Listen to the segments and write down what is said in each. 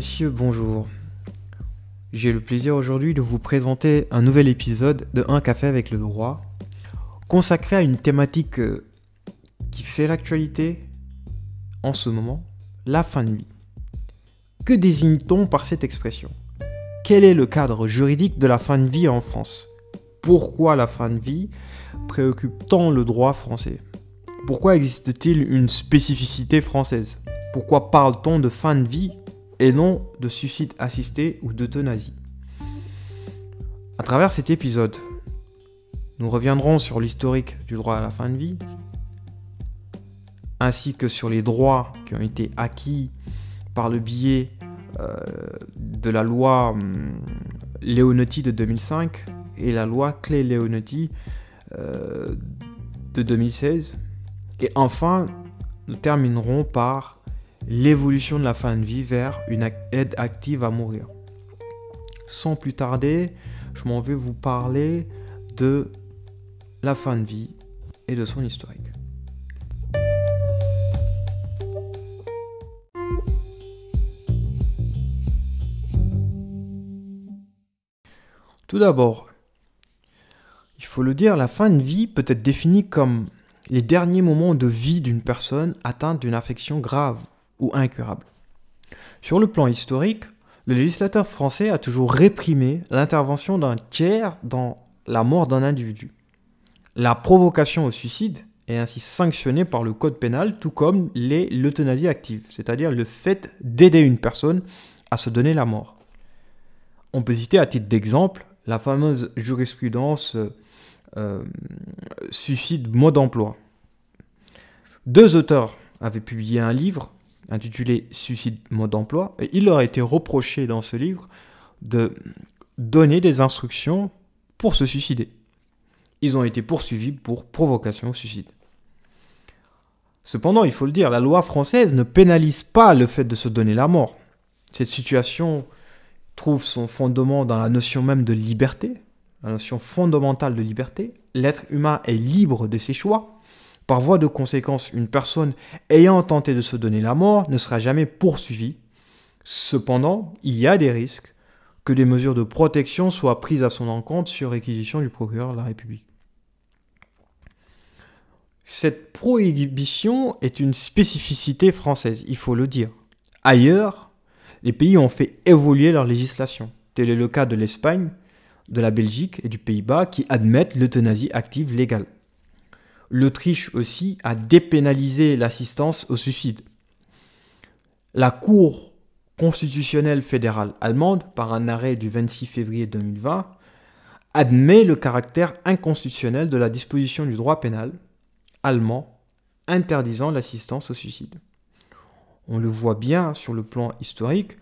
messieurs, bonjour. J'ai le plaisir aujourd'hui de vous présenter un nouvel épisode de Un café avec le droit, consacré à une thématique euh, qui fait l'actualité en ce moment, la fin de vie. Que désigne-t-on par cette expression? Quel est le cadre juridique de la fin de vie en France? Pourquoi la fin de vie préoccupe tant le droit français? Pourquoi existe-t-il une spécificité française? Pourquoi parle-t-on de fin de vie et non de suicide assisté ou d'euthanasie À travers cet épisode, nous reviendrons sur l'historique du droit à la fin de vie, ainsi que sur les droits qui ont été acquis par le biais euh, de la loi hum, Leonetti de 2005 et la loi Clé-Leonetti euh, de 2016. Et enfin, nous terminerons par l'évolution de la fin de vie vers une aide active à mourir. Sans plus tarder, je m'en vais vous parler de la fin de vie et de son historique. Tout d'abord, il faut le dire, la fin de vie peut être définie comme les derniers moments de vie d'une personne atteinte d'une affection grave ou incurable. Sur le plan historique, le législateur français a toujours réprimé l'intervention d'un tiers dans la mort d'un individu. La provocation au suicide est ainsi sanctionnée par le code pénal, tout comme l'euthanasie active, c'est-à-dire le fait d'aider une personne à se donner la mort. On peut citer à titre d'exemple la fameuse jurisprudence euh, suicide mode d'emploi. Deux auteurs avaient publié un livre intitulé Suicide mode d'emploi et il leur a été reproché dans ce livre de donner des instructions pour se suicider. Ils ont été poursuivis pour provocation au suicide. Cependant, il faut le dire, la loi française ne pénalise pas le fait de se donner la mort. Cette situation trouve son fondement dans la notion même de liberté, la notion fondamentale de liberté. L'être humain est libre de ses choix. Par voie de conséquence, une personne ayant tenté de se donner la mort ne sera jamais poursuivie. Cependant, il y a des risques que des mesures de protection soient prises à son encontre sur réquisition du procureur de la République. Cette prohibition est une spécificité française, il faut le dire. Ailleurs, les pays ont fait évoluer leur législation. Tel est le cas de l'Espagne, de la Belgique et du Pays-Bas qui admettent l'euthanasie active légale. L'Autriche aussi a dépénalisé l'assistance au suicide. La Cour constitutionnelle fédérale allemande, par un arrêt du 26 février 2020, admet le caractère inconstitutionnel de la disposition du droit pénal allemand interdisant l'assistance au suicide on le voit bien sur le plan historique,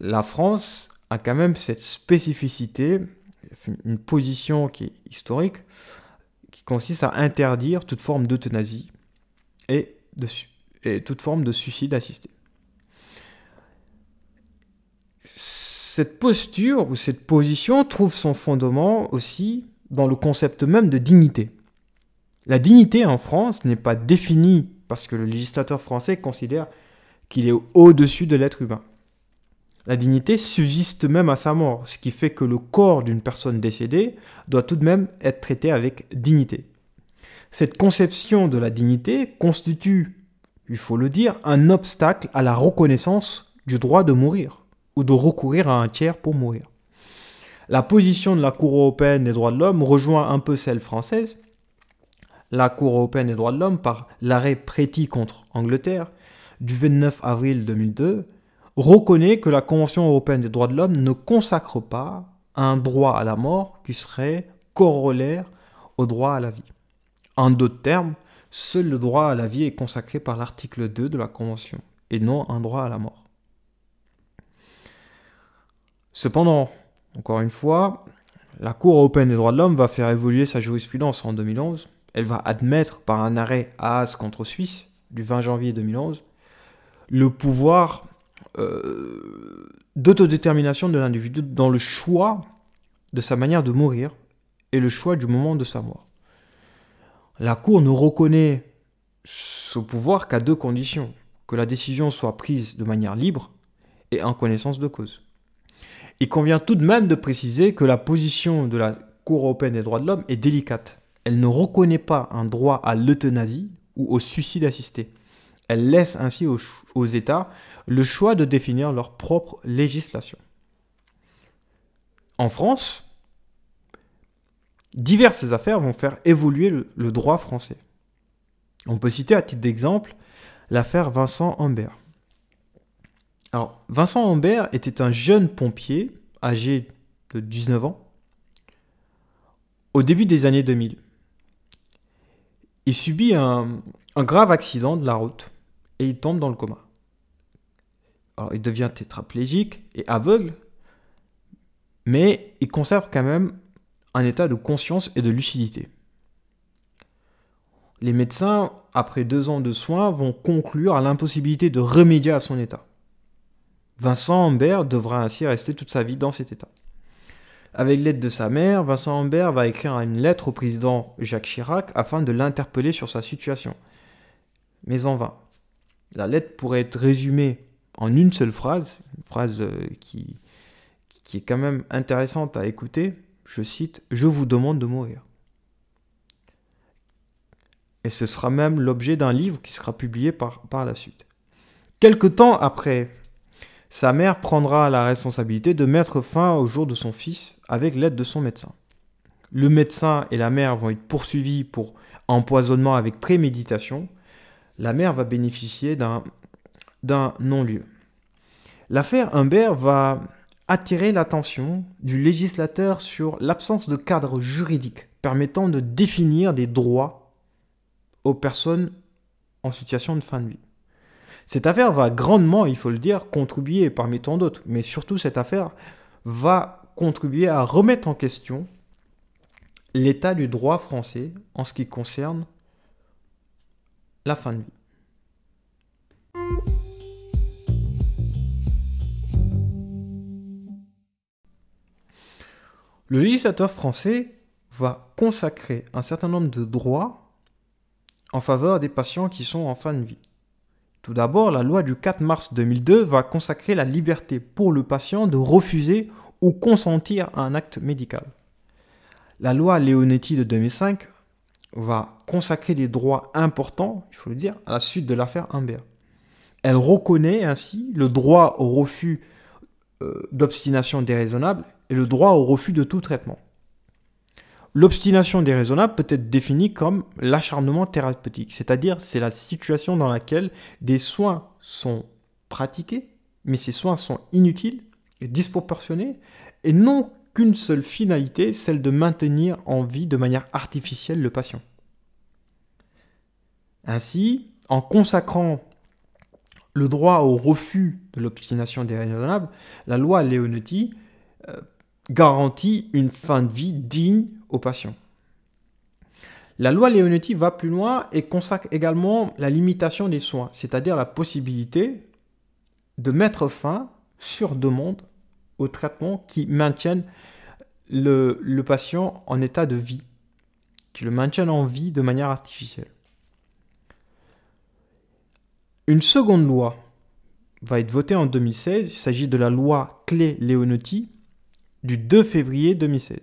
la France a quand même cette spécificité, une position qui est historique, qui consiste à interdire toute forme d'euthanasie et, toute forme de suicide assisté. Cette posture ou cette position trouve son fondement aussi dans le concept même de dignité. La dignité en France n'est pas définie parce que le législateur français considère qu'il est au-dessus de l'être humain. La dignité subsiste même à sa mort, ce qui fait que le corps d'une personne décédée doit tout de même être traité avec dignité. Cette conception de la dignité constitue, il faut le dire, un obstacle à la reconnaissance du droit de mourir ou de recourir à un tiers pour mourir. La position de la Cour européenne des droits de l'homme rejoint un peu celle française. La Cour européenne des droits de l'homme, par l'arrêt Préti contre Angleterre, du 29 avril 2002 reconnaît que la Convention européenne des droits de l'homme ne consacre pas un droit à la mort qui serait corollaire au droit à la vie. En d'autres termes, seul le droit à la vie est consacré par l'article 2 de la Convention et non un droit à la mort. Cependant, encore une fois, la Cour européenne des droits de l'homme va faire évoluer sa jurisprudence en 2011. Elle va admettre par un arrêt AAS contre Suisse du 20 janvier 2011 le pouvoir euh, d'autodétermination de l'individu dans le choix de sa manière de mourir et le choix du moment de sa mort. La Cour ne reconnaît ce pouvoir qu'à deux conditions. Que la décision soit prise de manière libre et en connaissance de cause. Il convient tout de même de préciser que la position de la Cour européenne des droits de l'homme est délicate. Elle ne reconnaît pas un droit à l'euthanasie ou au suicide assisté. Elle laisse ainsi aux, États le choix de définir leur propre législation. En France, diverses affaires vont faire évoluer le, droit français. On peut citer à titre d'exemple l'affaire Vincent Humbert. Alors, Vincent Humbert était un jeune pompier âgé de 19 ans au début des années 2000. Il subit un grave accident de la route il tombe dans le coma. Alors, il devient tétraplégique et aveugle, mais il conserve quand même un état de conscience et de lucidité. Les médecins, après deux ans de soins, vont conclure à l'impossibilité de remédier à son état. Vincent Humbert devra ainsi rester toute sa vie dans cet état. Avec l'aide de sa mère, Vincent Humbert va écrire une lettre au président Jacques Chirac afin de l'interpeller sur sa situation. Mais en vain. La lettre pourrait être résumée en une seule phrase, une phrase euh, qui, est quand même intéressante à écouter. Je cite Je vous demande de mourir. Et ce sera même l'objet d'un livre qui sera publié par, par la suite. Quelque temps après, sa mère prendra la responsabilité de mettre fin au jour de son fils avec l'aide de son médecin. Le médecin et la mère vont être poursuivis pour empoisonnement avec préméditation. La mère va bénéficier d'un non-lieu. L'affaire Humbert va attirer l'attention du législateur sur l'absence de cadre juridique permettant de définir des droits aux personnes en situation de fin de vie. Cette affaire va grandement, il faut le dire, contribuer parmi tant d'autres, mais surtout cette affaire va contribuer à remettre en question l'état du droit français en ce qui concerne la fin de vie. Le législateur français va consacrer un certain nombre de droits en faveur des patients qui sont en fin de vie. Tout d'abord, la loi du 4 mars 2002 va consacrer la liberté pour le patient de refuser ou consentir à un acte médical. La loi Leonetti de 2005 va consacrer des droits importants, il faut le dire, à la suite de l'affaire Humbert. Elle reconnaît ainsi le droit au refus euh, d'obstination déraisonnable et le droit au refus de tout traitement. L'obstination déraisonnable peut être définie comme l'acharnement thérapeutique, c'est-à-dire c'est la situation dans laquelle des soins sont pratiqués, mais ces soins sont inutiles et disproportionnés, et non qu'une seule finalité, celle de maintenir en vie de manière artificielle le patient. Ainsi, en consacrant le droit au refus de l'obstination déraisonnable, la loi Leonetti euh, garantit une fin de vie digne aux patients. La loi Leonetti va plus loin et consacre également la limitation des soins, c'est-à-dire la possibilité de mettre fin sur demande aux traitements qui maintiennent le, patient en état de vie, qui le maintiennent en vie de manière artificielle. Une seconde loi va être votée en 2016, il s'agit de la loi Clé-Leonetti, du 2 février 2016.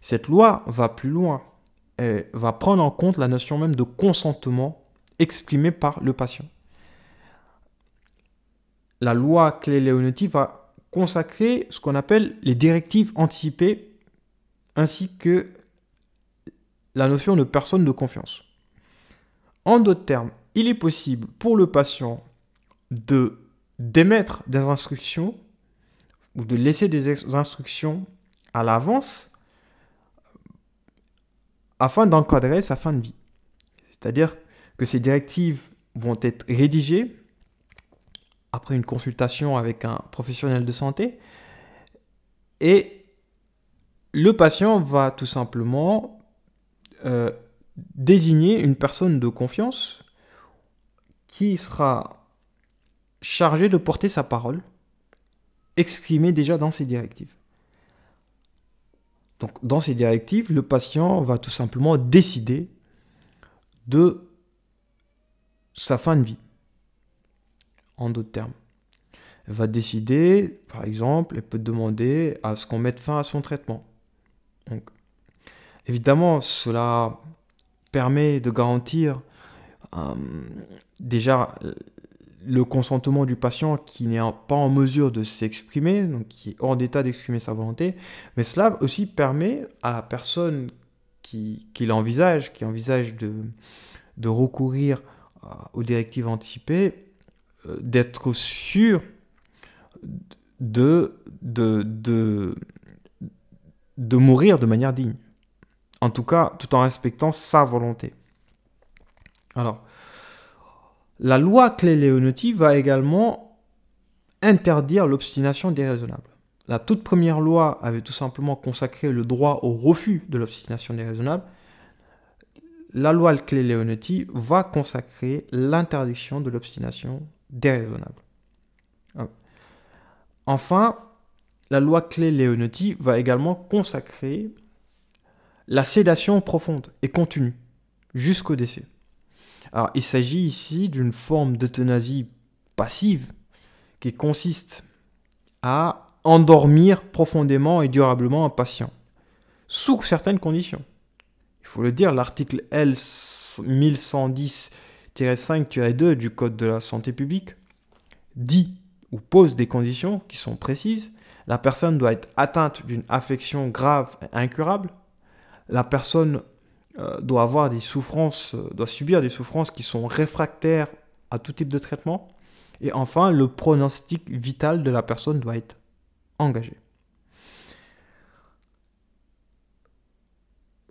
Cette loi va plus loin et va prendre en compte la notion même de consentement exprimé par le patient. La loi Clé-Leonetti va consacrer ce qu'on appelle les directives anticipées ainsi que la notion de personne de confiance. En d'autres termes, il est possible pour le patient de d'émettre des instructions ou de laisser des instructions à l'avance afin d'encadrer sa fin de vie. C'est-à-dire que ces directives vont être rédigées après une consultation avec un professionnel de santé et le patient va tout simplement euh, désigner une personne de confiance qui sera chargée de porter sa parole exprimé déjà dans ces directives. Donc dans ces directives, le patient va tout simplement décider de sa fin de vie. En d'autres termes. va décider, par exemple, elle peut demander à ce qu'on mette fin à son traitement. Donc, évidemment, cela permet de garantir euh, déjà le consentement du patient qui n'est pas en mesure de s'exprimer, donc qui est hors d'état d'exprimer sa volonté, mais cela aussi permet à la personne qui, l'envisage, qui envisage de, recourir euh, aux directives anticipées, d'être sûr de mourir de manière digne. En tout cas, tout en respectant sa volonté. Alors, la loi Clé-Leonetti va également interdire l'obstination déraisonnable. La toute première loi avait tout simplement consacré le droit au refus de l'obstination déraisonnable. La loi Clé-Leonetti va consacrer l'interdiction de l'obstination déraisonnable. Enfin, la loi clé Leonetti va également consacrer la sédation profonde et continue jusqu'au décès. Il s'agit ici d'une forme d'euthanasie passive qui consiste à endormir profondément et durablement un patient, sous certaines conditions. Il faut le dire, l'article L1110 5-2 du Code de la santé publique dit ou pose des conditions qui sont précises. La personne doit être atteinte d'une affection grave et incurable. La personne euh, doit avoir des souffrances, euh, doit subir des souffrances qui sont réfractaires à tout type de traitement. Et enfin, le pronostic vital de la personne doit être engagé.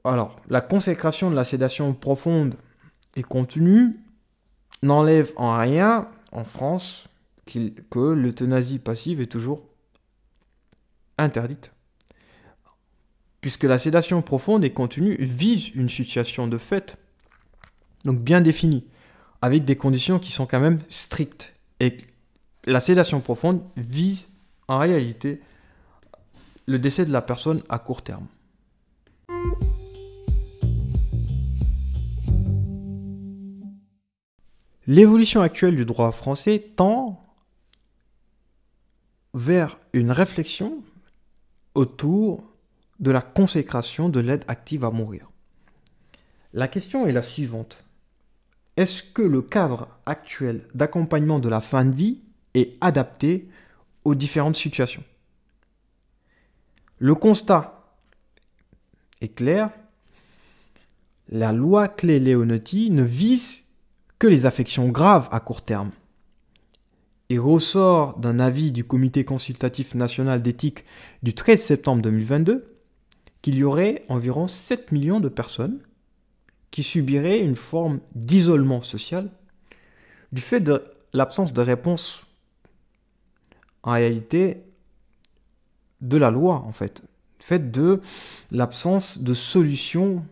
Alors, la consécration de la sédation profonde et continue n'enlève en rien, en France, que l'euthanasie passive est toujours interdite puisque la sédation profonde et continue vise une situation de fait, donc bien définie, avec des conditions qui sont quand même strictes. Et la sédation profonde vise en réalité le décès de la personne à court terme. L'évolution actuelle du droit français tend vers une réflexion autour de la consécration de l'aide active à mourir. La question est la suivante. Est-ce que le cadre actuel d'accompagnement de la fin de vie est adapté aux différentes situations? Le constat est clair. La loi Clé-Leonetti ne vise que les affections graves à court terme. Il ressort d'un avis du Comité consultatif national d'éthique du 13 septembre 2022 qu'il y aurait environ 7 millions de personnes qui subiraient une forme d'isolement social du fait de l'absence de réponse en réalité de la loi en fait, du fait de l'absence de solution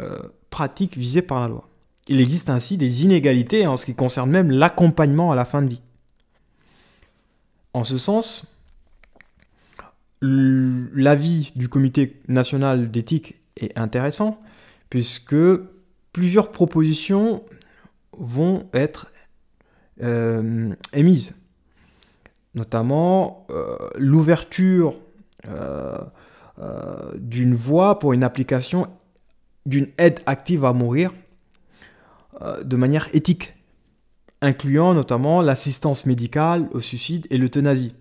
euh, pratique visée par la loi. Il existe ainsi des inégalités en ce qui concerne même l'accompagnement à la fin de vie. En ce sens, l'avis du comité national d'éthique est intéressant puisque plusieurs propositions vont être euh, émises, notamment euh, l'ouverture euh, d'une voie pour une application d'une aide active à mourir de manière éthique, incluant notamment l'assistance médicale au suicide et l'euthanasie.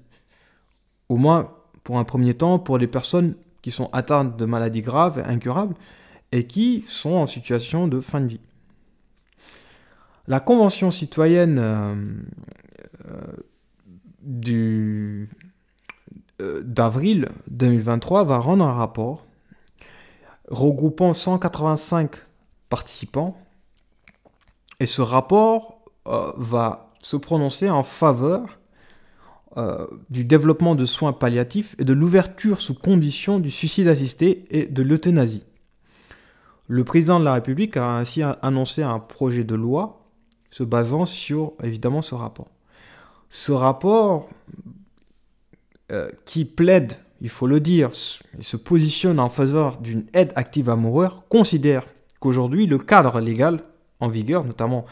Au moins pour un premier temps, pour les personnes qui sont atteintes de maladies graves, incurables, et qui sont en situation de fin de vie. La Convention citoyenne euh, euh, euh, d'avril 2023 va rendre un rapport regroupant 185 participants, et ce rapport va se prononcer en faveur euh, du développement de soins palliatifs et de l'ouverture sous condition du suicide assisté et de l'euthanasie. Le président de la République a ainsi annoncé un projet de loi se basant sur évidemment ce rapport. Ce rapport euh, qui plaide, il faut le dire, et se positionne en faveur d'une aide active à mourir, considère qu'aujourd'hui le cadre légal en vigueur, notamment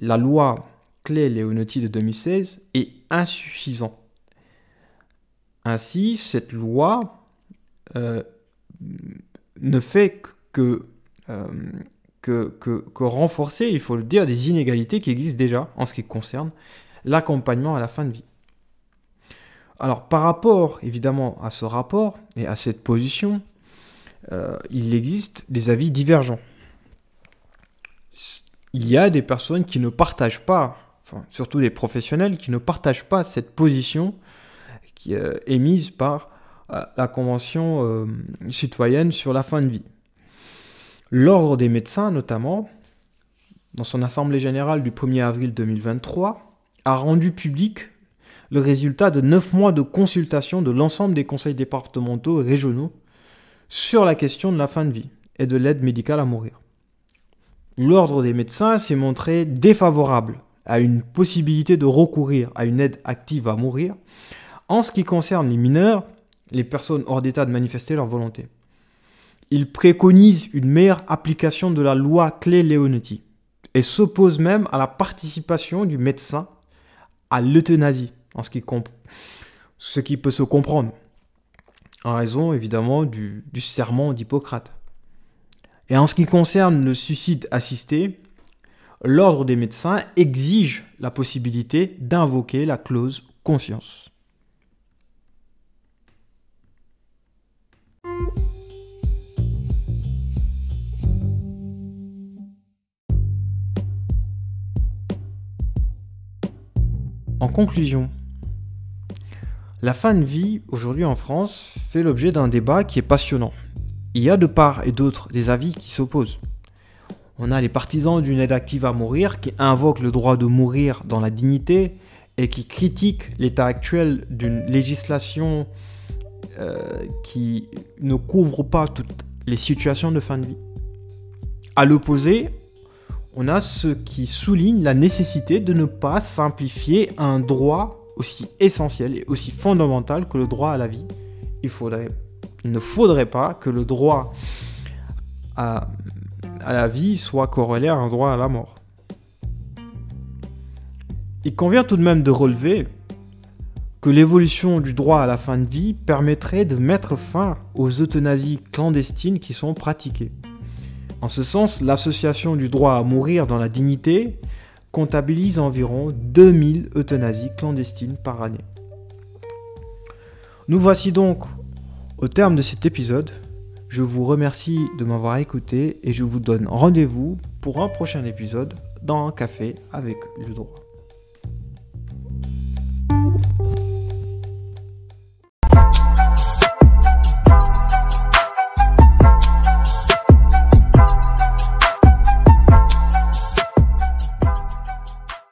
la loi Clé Leonetti de 2016 est insuffisant Ainsi, cette loi euh, ne fait que, euh, que, que, que, renforcer, il faut le dire, des inégalités qui existent déjà en ce qui concerne l'accompagnement à la fin de vie. Alors, par rapport évidemment à ce rapport et à cette position, euh, il existe des avis divergents. Il y a des personnes qui ne partagent pas, enfin, surtout des professionnels, qui ne partagent pas cette position qui est euh, émise par euh, la Convention citoyenne sur la fin de vie. L'Ordre des médecins, notamment, dans son Assemblée générale du 1er avril 2023, a rendu public le résultat de 9 mois de consultation de l'ensemble des conseils départementaux et régionaux sur la question de la fin de vie et de l'aide médicale à mourir. L'ordre des médecins s'est montré défavorable à une possibilité de recourir à une aide active à mourir en ce qui concerne les mineurs, les personnes hors d'état de manifester leur volonté. Il préconise une meilleure application de la loi Clé-Leonetti et s'oppose même à la participation du médecin à l'euthanasie, ce qui peut se comprendre en raison évidemment du, serment d'Hippocrate. Et en ce qui concerne le suicide assisté, l'ordre des médecins exige la possibilité d'invoquer la clause conscience. En conclusion, la fin de vie, aujourd'hui en France, fait l'objet d'un débat qui est passionnant. Il y a de part et d'autre des avis qui s'opposent. On a les partisans d'une aide active à mourir qui invoquent le droit de mourir dans la dignité et qui critiquent l'état actuel d'une législation euh, qui ne couvre pas toutes les situations de fin de vie. À l'opposé, on a ceux qui soulignent la nécessité de ne pas simplifier un droit aussi essentiel et aussi fondamental que le droit à la vie. Il, faudrait, il ne faudrait pas que le droit à, la vie soit corrélé à un droit à la mort. Il convient tout de même de relever que l'évolution du droit à la fin de vie permettrait de mettre fin aux euthanasies clandestines qui sont pratiquées. En ce sens, l'association du droit à mourir dans la dignité comptabilise environ 2000 euthanasies clandestines par année. Nous voici donc au terme de cet épisode. Je vous remercie de m'avoir écouté et je vous donne rendez-vous pour un prochain épisode dans un café avec le droit.